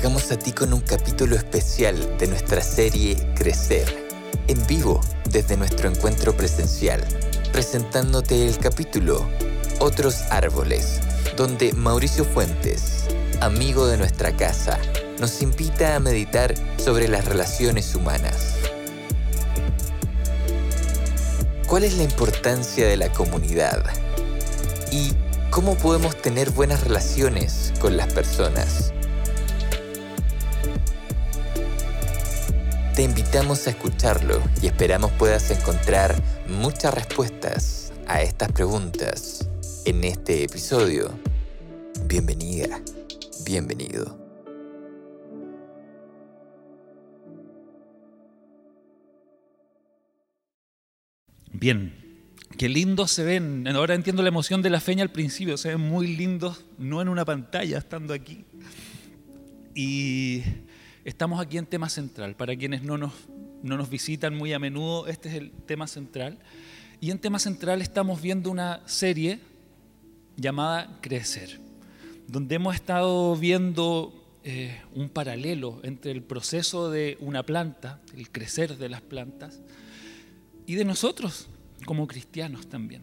Llegamos a ti con un capítulo especial de nuestra serie Crecer, en vivo desde nuestro encuentro presencial, presentándote el capítulo Otros Árboles, donde Mauricio Fuentes, amigo de nuestra casa, nos invita a meditar sobre las relaciones humanas. ¿Cuál es la importancia de la comunidad? ¿Y cómo podemos tener buenas relaciones con las personas? Te invitamos a escucharlo y esperamos puedas encontrar muchas respuestas a estas preguntas en este episodio. Bienvenida, bienvenido. Bien, qué lindos se ven. Ahora entiendo la emoción de la feña al principio. Se ven muy lindos, no en una pantalla, estando aquí. Y estamos aquí en tema central. Para quienes no nos, no nos visitan muy a menudo, este es el tema central. Y en tema central estamos viendo una serie llamada Crecer, donde hemos estado viendo eh, un paralelo entre el proceso de una planta, el crecer de las plantas, y de nosotros como cristianos también.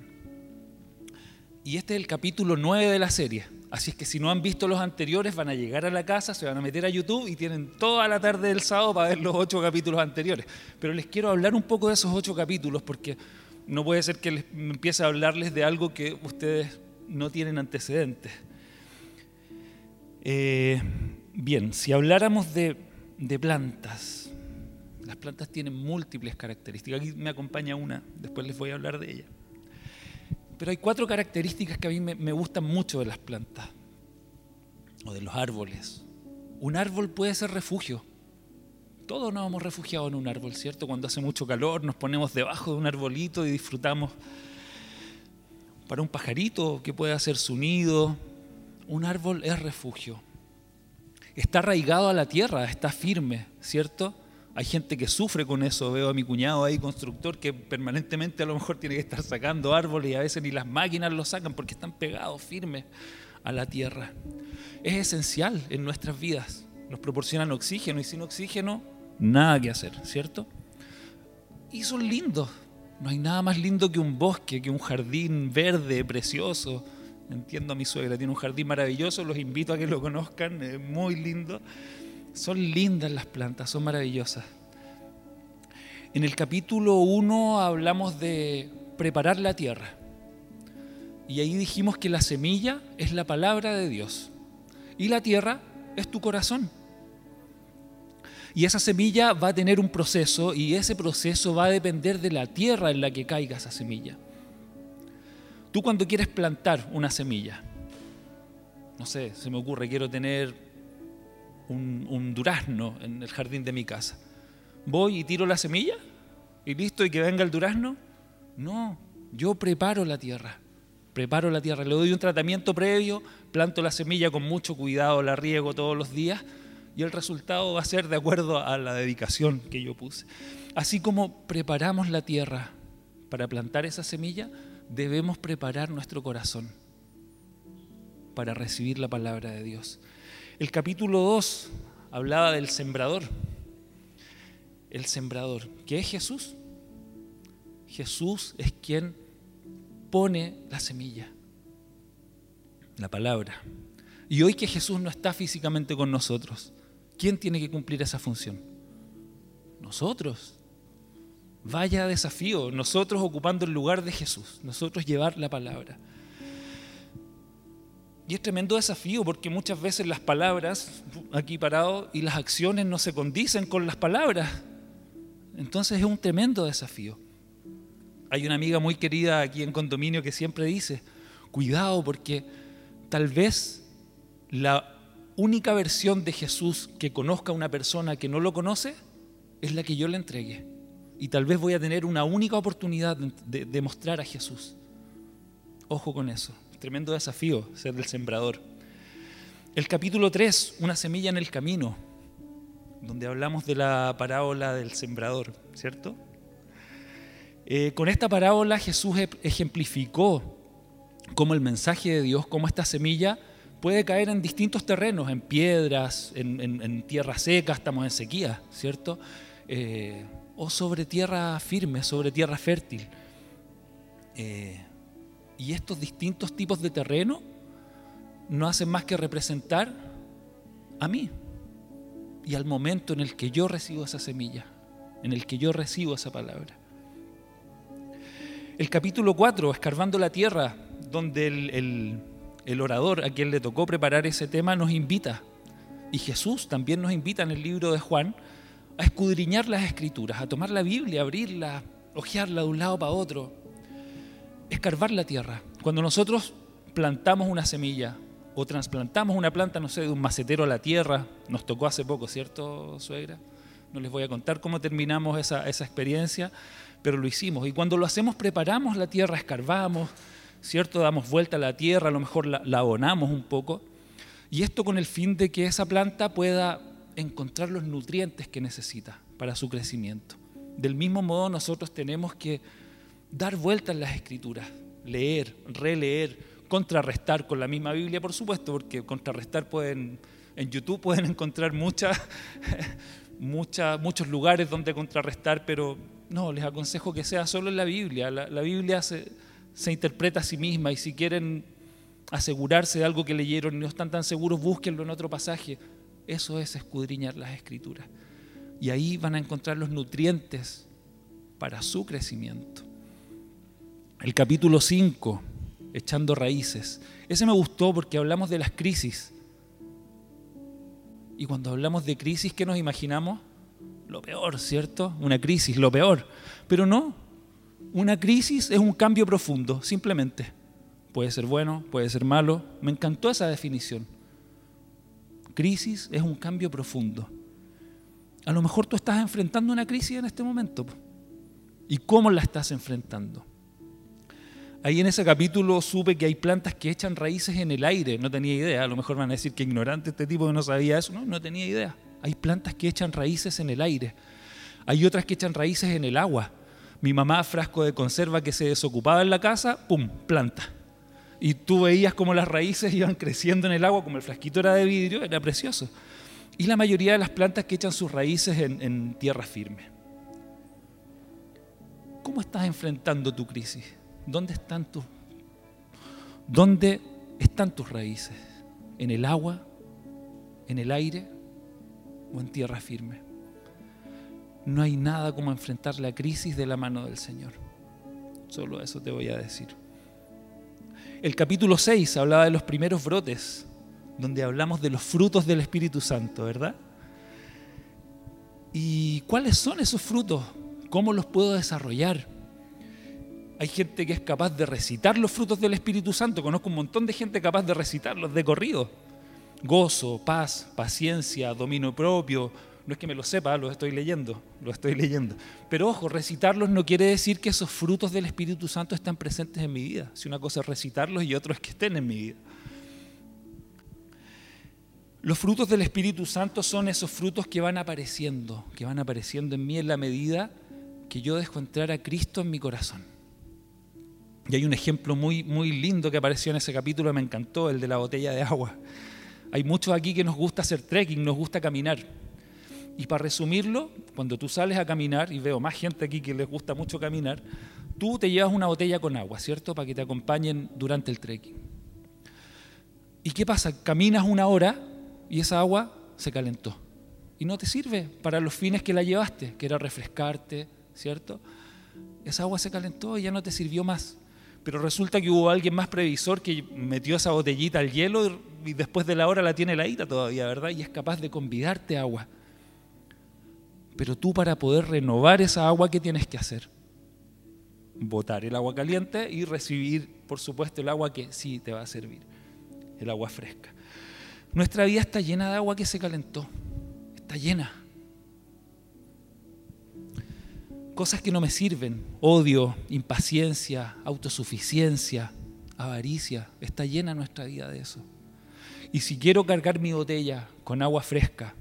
Y este es el capítulo 9 de la serie. Así es que si no han visto los anteriores, van a llegar a la casa, se van a meter a YouTube y tienen toda la tarde del sábado para ver los ocho capítulos anteriores. Pero les quiero hablar un poco de esos ocho capítulos porque no puede ser que les empiece a hablarles de algo que ustedes no tienen antecedentes. Eh, bien, si habláramos de, de plantas, las plantas tienen múltiples características. Aquí me acompaña una, después les voy a hablar de ella. Pero hay cuatro características que a mí me, gustan mucho de las plantas o de los árboles. Un árbol puede ser refugio. Todos nos hemos refugiado en un árbol, ¿cierto? Cuando hace mucho calor nos ponemos debajo de un arbolito y disfrutamos. Para un pajarito que puede hacer su nido, un árbol es refugio. Está arraigado a la tierra, está firme, ¿cierto? Hay gente que sufre con eso. Veo a mi cuñado ahí, constructor, que permanentemente a lo mejor tiene que estar sacando árboles y a veces ni las máquinas lo sacan porque están pegados firmes a la tierra. Es esencial en nuestras vidas. Nos proporcionan oxígeno y sin oxígeno, nada que hacer, ¿cierto? Y son lindos. No hay nada más lindo que un bosque, que un jardín verde, precioso. Entiendo a mi suegra, tiene un jardín maravilloso, los invito a que lo conozcan, es muy lindo. Son lindas las plantas, son maravillosas. En el capítulo 1 hablamos de preparar la tierra. Y ahí dijimos que la semilla es la palabra de Dios. Y la tierra es tu corazón. Y esa semilla va a tener un proceso y ese proceso va a depender de la tierra en la que caiga esa semilla. Tú cuando quieres plantar una semilla, no sé, se me ocurre, quiero tener un, durazno en el jardín de mi casa. ¿Voy y tiro la semilla? ¿Y listo? ¿Y que venga el durazno? No, yo preparo la tierra. Preparo la tierra, le doy un tratamiento previo, planto la semilla con mucho cuidado, la riego todos los días y el resultado va a ser de acuerdo a la dedicación que yo puse. Así como preparamos la tierra para plantar esa semilla, debemos preparar nuestro corazón para recibir la palabra de Dios. El capítulo 2 hablaba del sembrador. El sembrador, ¿qué es Jesús? Jesús es quien pone la semilla, la palabra. Y hoy que Jesús no está físicamente con nosotros, ¿quién tiene que cumplir esa función? Nosotros. Vaya desafío, nosotros ocupando el lugar de Jesús, nosotros llevar la palabra. Y es tremendo desafío porque muchas veces las palabras, aquí parado, y las acciones no se condicen con las palabras. Entonces es un tremendo desafío. Hay una amiga muy querida aquí en condominio que siempre dice, cuidado porque tal vez la única versión de Jesús que conozca una persona que no lo conoce es la que yo le entregué. Y tal vez voy a tener una única oportunidad de, de mostrar a Jesús. Ojo con eso. Tremendo desafío ser el sembrador. El capítulo 3, una semilla en el camino, donde hablamos de la parábola del sembrador, ¿cierto? Eh, con esta parábola Jesús ejemplificó cómo el mensaje de Dios, cómo esta semilla puede caer en distintos terrenos, en piedras, en, tierra seca, estamos en sequía, ¿cierto? Eh, o sobre tierra firme, sobre tierra fértil. Eh, y estos distintos tipos de terreno no hacen más que representar a mí y al momento en el que yo recibo esa semilla, en el que yo recibo esa palabra. El capítulo 4, Escarbando la Tierra, donde el, orador a quien le tocó preparar ese tema nos invita, y Jesús también nos invita en el libro de Juan, a escudriñar las escrituras, a tomar la Biblia, abrirla, hojearla de un lado para otro, escarbar la tierra. Cuando nosotros plantamos una semilla o trasplantamos una planta, no sé, de un macetero a la tierra, nos tocó hace poco, ¿cierto, suegra? No les voy a contar cómo terminamos esa, esa experiencia, pero lo hicimos. Y cuando lo hacemos, preparamos la tierra, escarbamos, ¿cierto? Damos vuelta a la tierra, a lo mejor la, abonamos un poco. Y esto con el fin de que esa planta pueda encontrar los nutrientes que necesita para su crecimiento. Del mismo modo, nosotros tenemos que dar vuelta en las escrituras, leer, releer, contrarrestar con la misma Biblia, por supuesto, porque contrarrestar pueden, en YouTube pueden encontrar muchas, muchos lugares donde contrarrestar, pero no, les aconsejo que sea solo en la Biblia. La, Biblia se, interpreta a sí misma y si quieren asegurarse de algo que leyeron y no están tan seguros, búsquenlo en otro pasaje. Eso es escudriñar las escrituras. Y ahí van a encontrar los nutrientes para su crecimiento. El capítulo 5, echando raíces. Ese me gustó porque hablamos de las crisis. Y cuando hablamos de crisis, ¿qué nos imaginamos? lo peor, ¿cierto? Una crisis, lo peor. Pero no, una crisis es un cambio profundo, simplemente. Puede ser bueno, puede ser malo. Me encantó esa definición. Crisis es un cambio profundo. A lo mejor tú estás enfrentando una crisis en este momento. ¿Y cómo la estás enfrentando? Ahí en ese capítulo supe que hay plantas que echan raíces en el aire. No tenía idea. A lo mejor van a decir que ignorante este tipo que no sabía eso. No, no tenía idea. Hay plantas que echan raíces en el aire. Hay otras que echan raíces en el agua. Mi mamá, frasco de conserva que se desocupaba en la casa, ¡pum!, planta. Y tú veías como las raíces iban creciendo en el agua, como el frasquito era de vidrio, era precioso. Y la mayoría de las plantas que echan sus raíces en, en tierra firme. ¿Cómo estás enfrentando tu crisis? ¿Dónde están tus, dónde están tus raíces? ¿En el agua? ¿En el aire? o en tierra firme. No hay nada como enfrentar la crisis de la mano del Señor. Solo eso te voy a decir. El capítulo 6 hablaba de los primeros brotes, donde hablamos de los frutos del Espíritu Santo, ¿verdad? ¿Y cuáles son esos frutos? ¿Cómo los puedo desarrollar? Hay gente que es capaz de recitar los frutos del Espíritu Santo. Conozco un montón de gente capaz de recitarlos de corrido gozo, paz, paciencia, dominio propio. No es que me lo sepa, lo estoy leyendo, lo estoy leyendo. Pero ojo, recitarlos no quiere decir que esos frutos del Espíritu Santo están presentes en mi vida. Si una cosa es recitarlos y otra es que estén en mi vida. Los frutos del Espíritu Santo son esos frutos que van apareciendo, que van apareciendo en mí en la medida que yo dejo entrar a Cristo en mi corazón. Y hay un ejemplo muy, muy lindo que apareció en ese capítulo, me encantó, el de la botella de agua. Hay muchos aquí que nos gusta hacer trekking, nos gusta caminar. Y para resumirlo, cuando tú sales a caminar, y veo más gente aquí que les gusta mucho caminar, tú te llevas una botella con agua, ¿cierto? Para que te acompañen durante el trekking. ¿Y qué pasa? Caminas una hora y esa agua se calentó. Y no te sirve para los fines que la llevaste, que era refrescarte, ¿cierto? Esa agua se calentó y ya no te sirvió más pero resulta que hubo alguien más previsor que metió esa botellita al hielo y, después de la hora la tiene la ira todavía, ¿verdad? Y es capaz de convidarte agua. Pero tú para poder renovar esa agua, ¿qué tienes que hacer? Botar el agua caliente y recibir, por supuesto, el agua que sí te va a servir, el agua fresca. Nuestra vida está llena de agua que se calentó. Está llena. Cosas que no me sirven. Odio, impaciencia, autosuficiencia, avaricia. Está llena nuestra vida de eso. Y si quiero cargar mi botella con agua fresca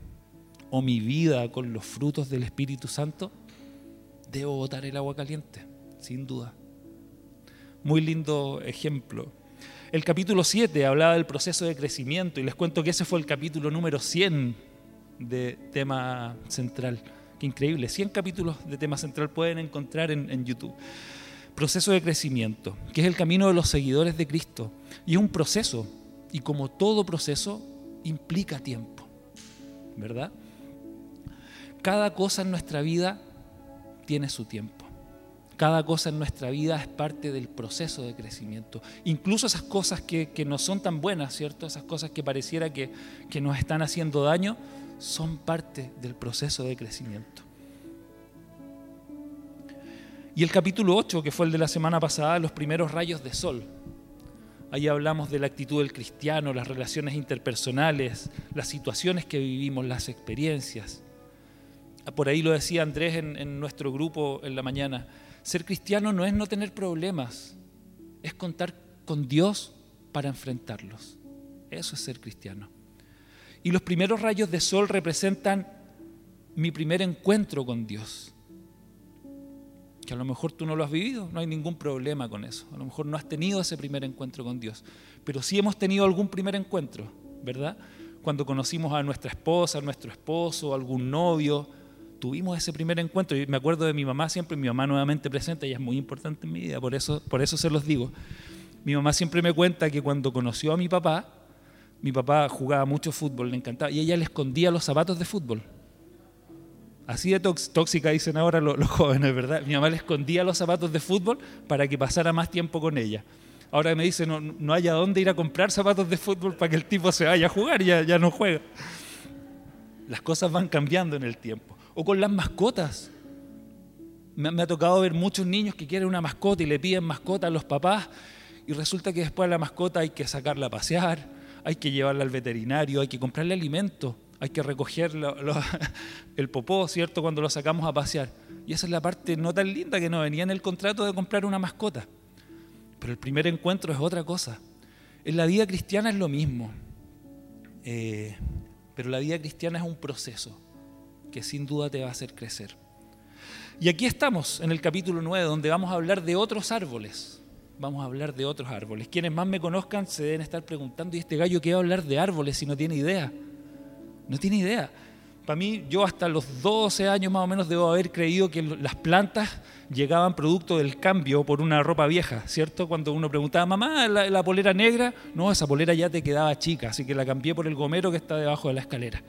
o mi vida con los frutos del Espíritu Santo, debo botar el agua caliente, sin duda. Muy lindo ejemplo. El capítulo 7 hablaba del proceso de crecimiento y les cuento que ese fue el capítulo número 100 de tema central. Qué increíble, 100 capítulos de tema central pueden encontrar en, en YouTube. Proceso de crecimiento, que es el camino de los seguidores de Cristo. Y es un proceso, y como todo proceso, implica tiempo, ¿verdad? Cada cosa en nuestra vida tiene su tiempo. Cada cosa en nuestra vida es parte del proceso de crecimiento. Incluso esas cosas que, no son tan buenas, ¿cierto? Esas cosas que pareciera que, que nos están haciendo daño, son parte del proceso de crecimiento. Y el capítulo 8, que fue el de la semana pasada, los primeros rayos de sol. Ahí hablamos de la actitud del cristiano, las relaciones interpersonales, las situaciones que vivimos, las experiencias. Por ahí lo decía Andrés en, en nuestro grupo en la mañana. Ser cristiano no es no tener problemas, es contar con Dios para enfrentarlos. Eso es ser cristiano. Y los primeros rayos de sol representan mi primer encuentro con Dios. Que a lo mejor tú no lo has vivido, no hay ningún problema con eso. A lo mejor no has tenido ese primer encuentro con Dios. Pero sí hemos tenido algún primer encuentro, ¿verdad? Cuando conocimos a nuestra esposa, a nuestro esposo, a algún novio, tuvimos ese primer encuentro. Y me acuerdo de mi mamá siempre, mi mamá nuevamente presente, ella es muy importante en mi vida, por eso, por eso se los digo. Mi mamá siempre me cuenta que cuando conoció a mi papá, mi papá jugaba mucho fútbol, le encantaba, y ella le escondía los zapatos de fútbol. Así de tóxica dicen ahora los, jóvenes, ¿verdad? Mi mamá le escondía los zapatos de fútbol para que pasara más tiempo con ella. Ahora me dice, no, no haya dónde ir a comprar zapatos de fútbol para que el tipo se vaya a jugar, ya, ya no juega. Las cosas van cambiando en el tiempo o con las mascotas. Me, ha tocado ver muchos niños que quieren una mascota y le piden mascota a los papás y resulta que después la mascota hay que sacarla a pasear, hay que llevarla al veterinario, hay que comprarle alimento, hay que recoger el popó, ¿cierto?, cuando lo sacamos a pasear. Y esa es la parte no tan linda que no venía en el contrato de comprar una mascota. Pero el primer encuentro es otra cosa. En la vida cristiana es lo mismo. Eh, pero la vida cristiana es un proceso que sin duda te va a hacer crecer. Y aquí estamos en el capítulo 9, donde vamos a hablar de otros árboles. Vamos a hablar de otros árboles. Quienes más me conozcan se deben estar preguntando, ¿y este gallo qué va a hablar de árboles si no tiene idea? No tiene idea. Para mí, yo hasta los 12 años más o menos debo haber creído que las plantas llegaban producto del cambio por una ropa vieja, ¿cierto? Cuando uno preguntaba, mamá, la, la polera negra, no, esa polera ya te quedaba chica, así que la cambié por el gomero que está debajo de la escalera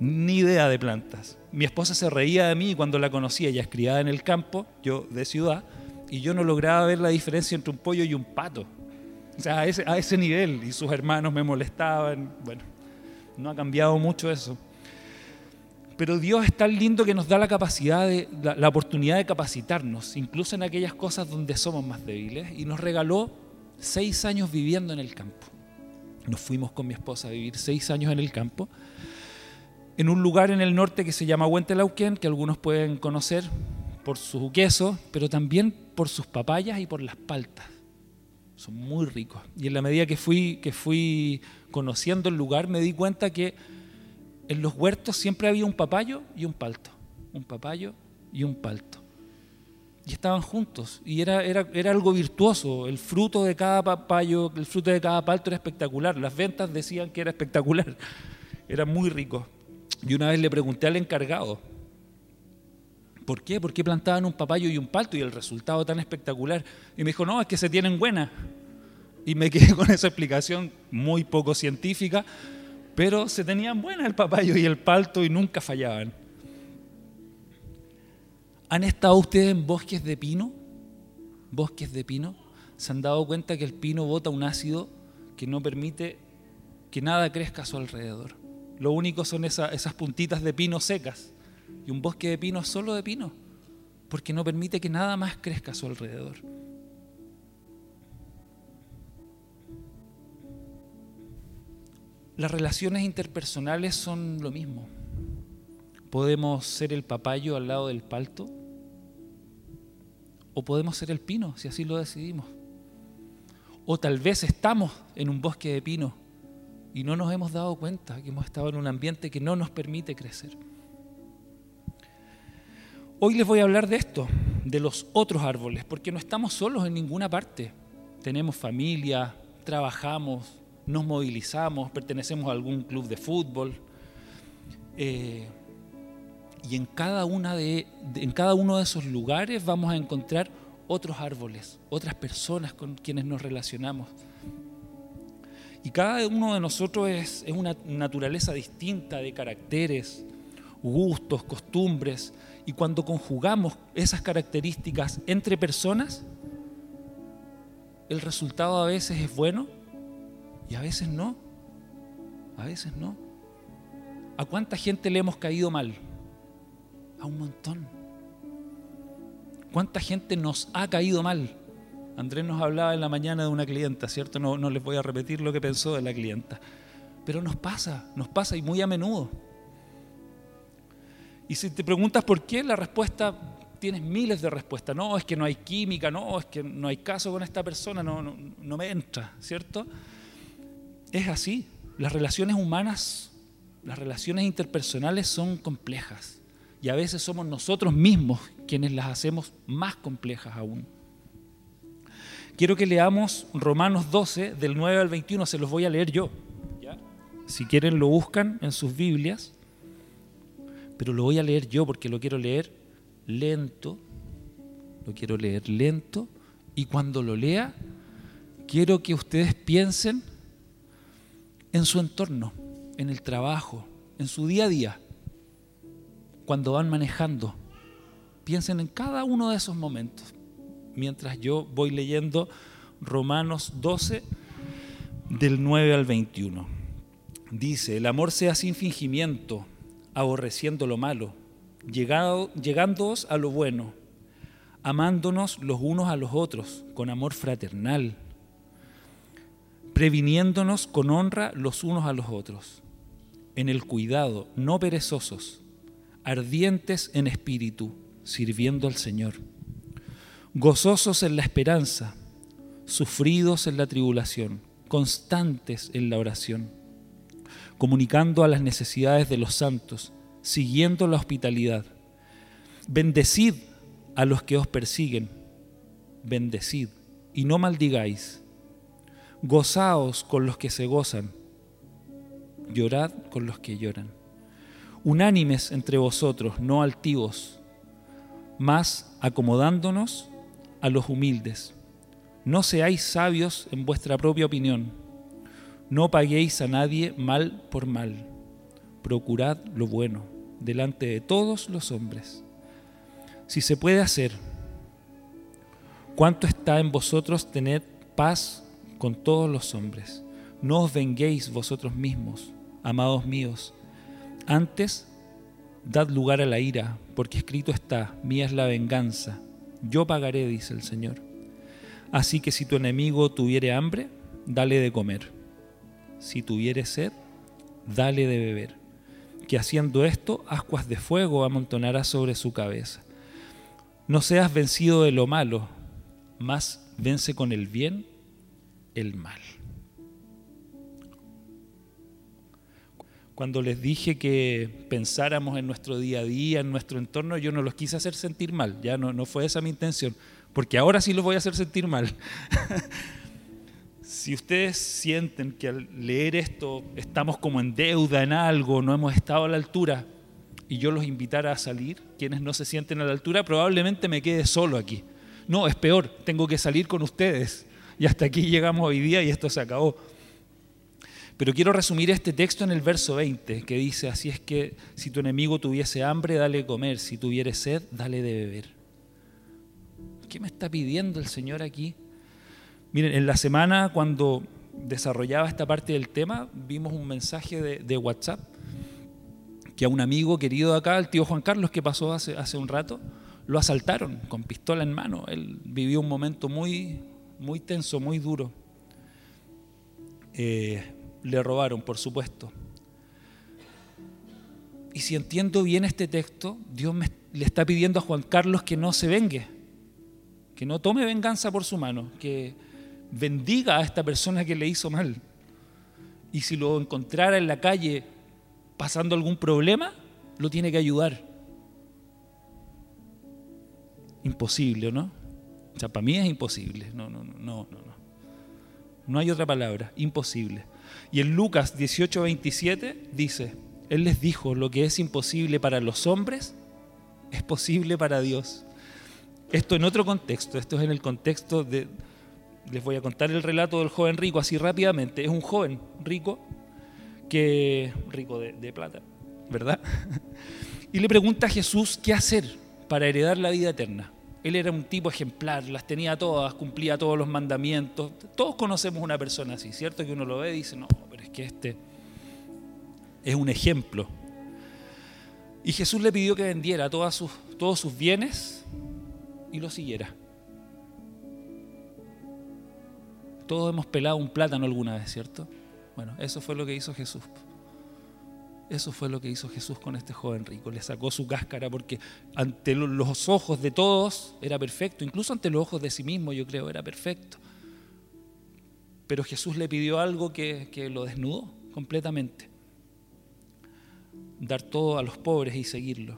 ni idea de plantas. Mi esposa se reía de mí cuando la conocía, ella es criada en el campo, yo de ciudad, y yo no lograba ver la diferencia entre un pollo y un pato. O sea, a ese, nivel, y sus hermanos me molestaban. Bueno, no ha cambiado mucho eso. Pero Dios es tan lindo que nos da la capacidad, la oportunidad de capacitarnos, incluso en aquellas cosas donde somos más débiles, y nos regaló seis años viviendo en el campo. Nos fuimos con mi esposa a vivir seis años en el campo en un lugar en el norte que se llama Huentelauquén, que algunos pueden conocer por su queso, pero también por sus papayas y por las paltas. Son muy ricos. Y en la medida que fui, que fui conociendo el lugar, me di cuenta que en los huertos siempre había un papayo y un palto. Un papayo y un palto. Y estaban juntos. Y era, era, era algo virtuoso. El fruto de cada papayo, el fruto de cada palto era espectacular. Las ventas decían que era espectacular. Era muy rico. Y una vez le pregunté al encargado, ¿por qué? ¿Por qué plantaban un papayo y un palto y el resultado tan espectacular? Y me dijo, no, es que se tienen buenas. Y me quedé con esa explicación muy poco científica, pero se tenían buenas el papayo y el palto y nunca fallaban. ¿Han estado ustedes en bosques de pino? ¿Bosques de pino? ¿Se han dado cuenta que el pino bota un ácido que no permite que nada crezca a su alrededor? Lo único son esas puntitas de pino secas. Y un bosque de pino solo de pino, porque no permite que nada más crezca a su alrededor. Las relaciones interpersonales son lo mismo. Podemos ser el papayo al lado del palto o podemos ser el pino, si así lo decidimos. O tal vez estamos en un bosque de pino y no nos hemos dado cuenta que hemos estado en un ambiente que no nos permite crecer. Hoy les voy a hablar de esto, de los otros árboles, porque no estamos solos en ninguna parte. Tenemos familia, trabajamos, nos movilizamos, pertenecemos a algún club de fútbol. Eh, y en cada, una de, en cada uno de esos lugares vamos a encontrar otros árboles, otras personas con quienes nos relacionamos. Y cada uno de nosotros es, una naturaleza distinta de caracteres, gustos, costumbres. Y cuando conjugamos esas características entre personas, el resultado a veces es bueno y a veces no. A veces no. ¿A cuánta gente le hemos caído mal? A un montón. ¿Cuánta gente nos ha caído mal? Andrés nos hablaba en la mañana de una clienta, ¿cierto? No, les voy a repetir lo que pensó de la clienta. Pero nos pasa, nos pasa y muy a menudo. Y si te preguntas por qué, la respuesta, tienes miles de respuestas. No, es que no hay química, no, es que no hay caso con esta persona, no, no, no me entra, ¿cierto? Es así. Las relaciones humanas, las relaciones interpersonales son complejas. Y a veces somos nosotros mismos quienes las hacemos más complejas aún. Quiero que leamos Romanos 12, del 9 al 21, se los voy a leer yo. Si quieren lo buscan en sus Biblias, pero lo voy a leer yo porque lo quiero leer lento, lo quiero leer lento, y cuando lo lea, quiero que ustedes piensen en su entorno, en el trabajo, en su día a día, cuando van manejando. Piensen en cada uno de esos momentos, mientras yo voy leyendo Romanos 12, del 9 al 21. Dice, el amor sea sin fingimiento, aborreciendo lo malo, llegado, llegándoos a lo bueno, amándonos los unos a los otros con amor fraternal previniéndonos con honra los unos a los otros, en el cuidado, no perezosos, ardientes en espíritu, sirviendo al Señor, gozosos en la esperanza, sufridos en la tribulación, constantes en la oración, comunicando a las necesidades de los santos, siguiendo la hospitalidad. Bendecid a los que os persiguen, bendecid y no maldigáis Gozaos con los que se gozan, llorad con los que lloran. Unánimes entre vosotros, no altivos, mas acomodándonos a los humildes. No seáis sabios en vuestra propia opinión. No paguéis a nadie mal por mal. Procurad lo bueno delante de todos los hombres. Si se puede hacer, ¿cuánto está en vosotros tener paz con todos los hombres. No os venguéis vosotros mismos, amados míos. Antes, dad lugar a la ira, porque escrito está, mía es la venganza, yo pagaré, dice el Señor. Así que si tu enemigo tuviere hambre, dale de comer. Si tuviere sed, dale de beber. Que haciendo esto, ascuas de fuego amontonará sobre su cabeza. No seas vencido de lo malo, mas vence con el bien el mal. Cuando les dije que pensáramos en nuestro día a día, en nuestro entorno, yo no los quise hacer sentir mal, ya no, no fue esa mi intención, porque ahora sí los voy a hacer sentir mal. si ustedes sienten que al leer esto estamos como en deuda en algo, no hemos estado a la altura, y yo los invitara a salir, quienes no se sienten a la altura, probablemente me quede solo aquí. No, es peor, tengo que salir con ustedes y hasta aquí llegamos hoy día y esto se acabó. Pero quiero resumir este texto en el verso 20, que dice, así es que si tu enemigo tuviese hambre, dale comer, si tuviere sed, dale de beber. ¿Qué me está pidiendo el Señor aquí? Miren, en la semana cuando desarrollaba esta parte del tema, vimos un mensaje de, WhatsApp que a un amigo querido de acá, el tío Juan Carlos, que pasó hace, hace un rato, lo asaltaron con pistola en mano. Él vivió un momento muy, muy tenso, muy duro. Eh, le robaron, por supuesto. Y si entiendo bien este texto, Dios le está pidiendo a Juan Carlos que no se vengue, que no tome venganza por su mano, que bendiga a esta persona que le hizo mal. Y si lo encontrara en la calle pasando algún problema, lo tiene que ayudar. Imposible, ¿no? O sea, para mí es imposible. No, no, no, no, no. No hay otra palabra, imposible. Y en Lucas 18, 27 dice, Él les dijo, lo que es imposible para los hombres es posible para Dios. Esto en otro contexto, esto es en el contexto de, les voy a contar el relato del joven rico así rápidamente. Es un joven rico, que rico de, de plata, ¿verdad? Y le pregunta a Jesús qué hacer para heredar la vida eterna. Él era un tipo ejemplar, las tenía todas, cumplía todos los mandamientos. Todos conocemos una persona así, ¿cierto? Que uno lo ve y dice, no, pero es que este es un ejemplo. Y Jesús le pidió que vendiera todos sus bienes y lo siguiera. Todos hemos pelado un plátano alguna vez, ¿cierto? Bueno, eso fue lo que hizo Jesús. Eso fue lo que hizo Jesús con este joven rico. Le sacó su cáscara porque ante los ojos de todos era perfecto, incluso ante los ojos de sí mismo yo creo era perfecto. Pero Jesús le pidió algo que, que lo desnudó completamente. Dar todo a los pobres y seguirlo.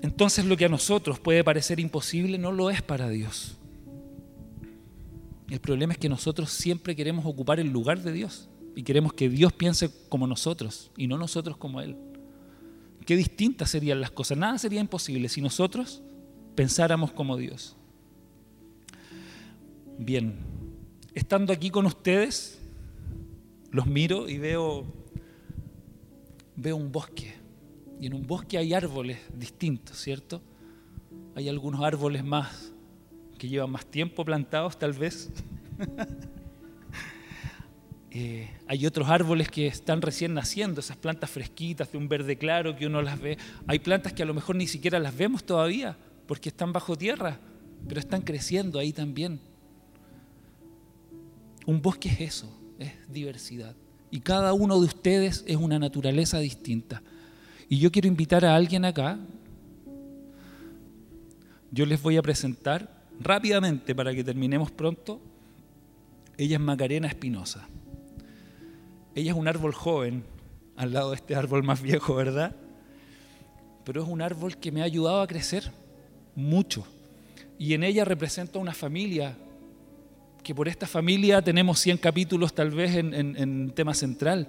Entonces lo que a nosotros puede parecer imposible no lo es para Dios. El problema es que nosotros siempre queremos ocupar el lugar de Dios y queremos que Dios piense como nosotros y no nosotros como Él. Qué distintas serían las cosas. Nada sería imposible si nosotros pensáramos como Dios. Bien, estando aquí con ustedes, los miro y veo, veo un bosque. Y en un bosque hay árboles distintos, ¿cierto? Hay algunos árboles más que llevan más tiempo plantados, tal vez. Eh, hay otros árboles que están recién naciendo, esas plantas fresquitas de un verde claro que uno las ve. Hay plantas que a lo mejor ni siquiera las vemos todavía porque están bajo tierra, pero están creciendo ahí también. Un bosque es eso, es diversidad. Y cada uno de ustedes es una naturaleza distinta. Y yo quiero invitar a alguien acá. Yo les voy a presentar rápidamente para que terminemos pronto. Ella es Macarena Espinosa. Ella es un árbol joven al lado de este árbol más viejo, ¿verdad? Pero es un árbol que me ha ayudado a crecer mucho. Y en ella representa una familia, que por esta familia tenemos 100 capítulos tal vez en, en tema central.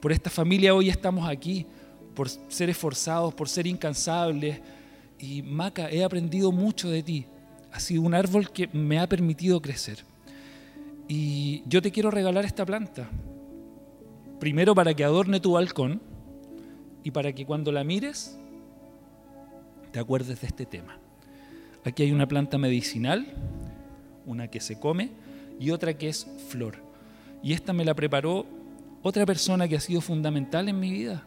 Por esta familia hoy estamos aquí, por ser esforzados, por ser incansables. Y Maca, he aprendido mucho de ti. Ha sido un árbol que me ha permitido crecer. Y yo te quiero regalar esta planta. Primero para que adorne tu balcón y para que cuando la mires te acuerdes de este tema. Aquí hay una planta medicinal, una que se come y otra que es flor. Y esta me la preparó otra persona que ha sido fundamental en mi vida.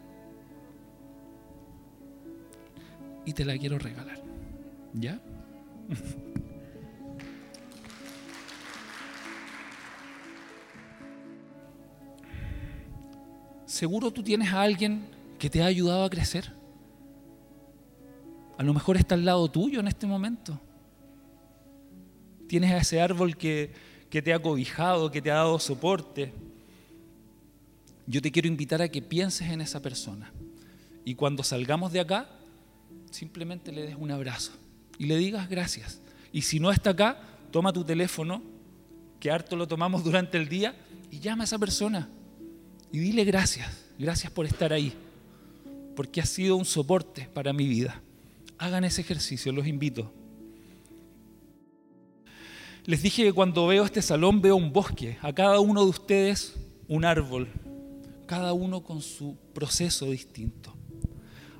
Y te la quiero regalar. ¿Ya? seguro tú tienes a alguien que te ha ayudado a crecer. A lo mejor está al lado tuyo en este momento. Tienes a ese árbol que, que te ha cobijado, que te ha dado soporte. Yo te quiero invitar a que pienses en esa persona. Y cuando salgamos de acá, simplemente le des un abrazo y le digas gracias. Y si no está acá, toma tu teléfono, que harto lo tomamos durante el día, y llama a esa persona y dile gracias, gracias por estar ahí, porque ha sido un soporte para mi vida. Hagan ese ejercicio, los invito. Les dije que cuando veo este salón veo un bosque, a cada uno de ustedes un árbol, cada uno con su proceso distinto.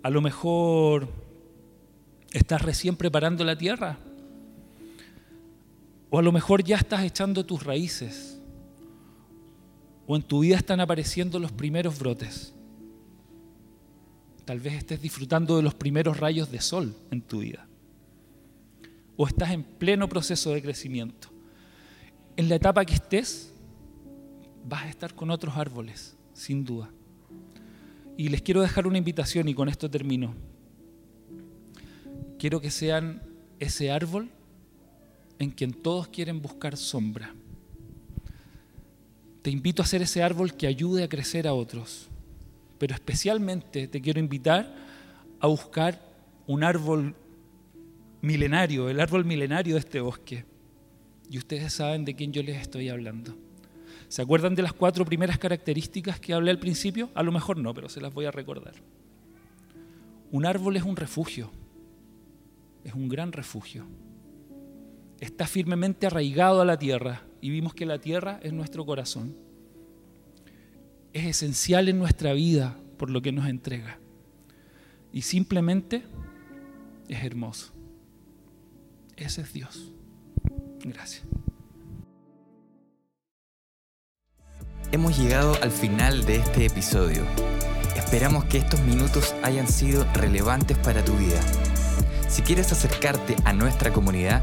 A lo mejor estás recién preparando la tierra, o a lo mejor ya estás echando tus raíces o en tu vida están apareciendo los primeros brotes. Tal vez estés disfrutando de los primeros rayos de sol en tu vida. O estás en pleno proceso de crecimiento. En la etapa que estés, vas a estar con otros árboles, sin duda. Y les quiero dejar una invitación y con esto termino. Quiero que sean ese árbol en quien todos quieren buscar sombra. Te invito a ser ese árbol que ayude a crecer a otros, pero especialmente te quiero invitar a buscar un árbol milenario, el árbol milenario de este bosque. Y ustedes saben de quién yo les estoy hablando. ¿Se acuerdan de las cuatro primeras características que hablé al principio? A lo mejor no, pero se las voy a recordar. Un árbol es un refugio, es un gran refugio. Está firmemente arraigado a la tierra y vimos que la tierra es nuestro corazón. Es esencial en nuestra vida por lo que nos entrega. Y simplemente es hermoso. Ese es Dios. Gracias. Hemos llegado al final de este episodio. Esperamos que estos minutos hayan sido relevantes para tu vida. Si quieres acercarte a nuestra comunidad,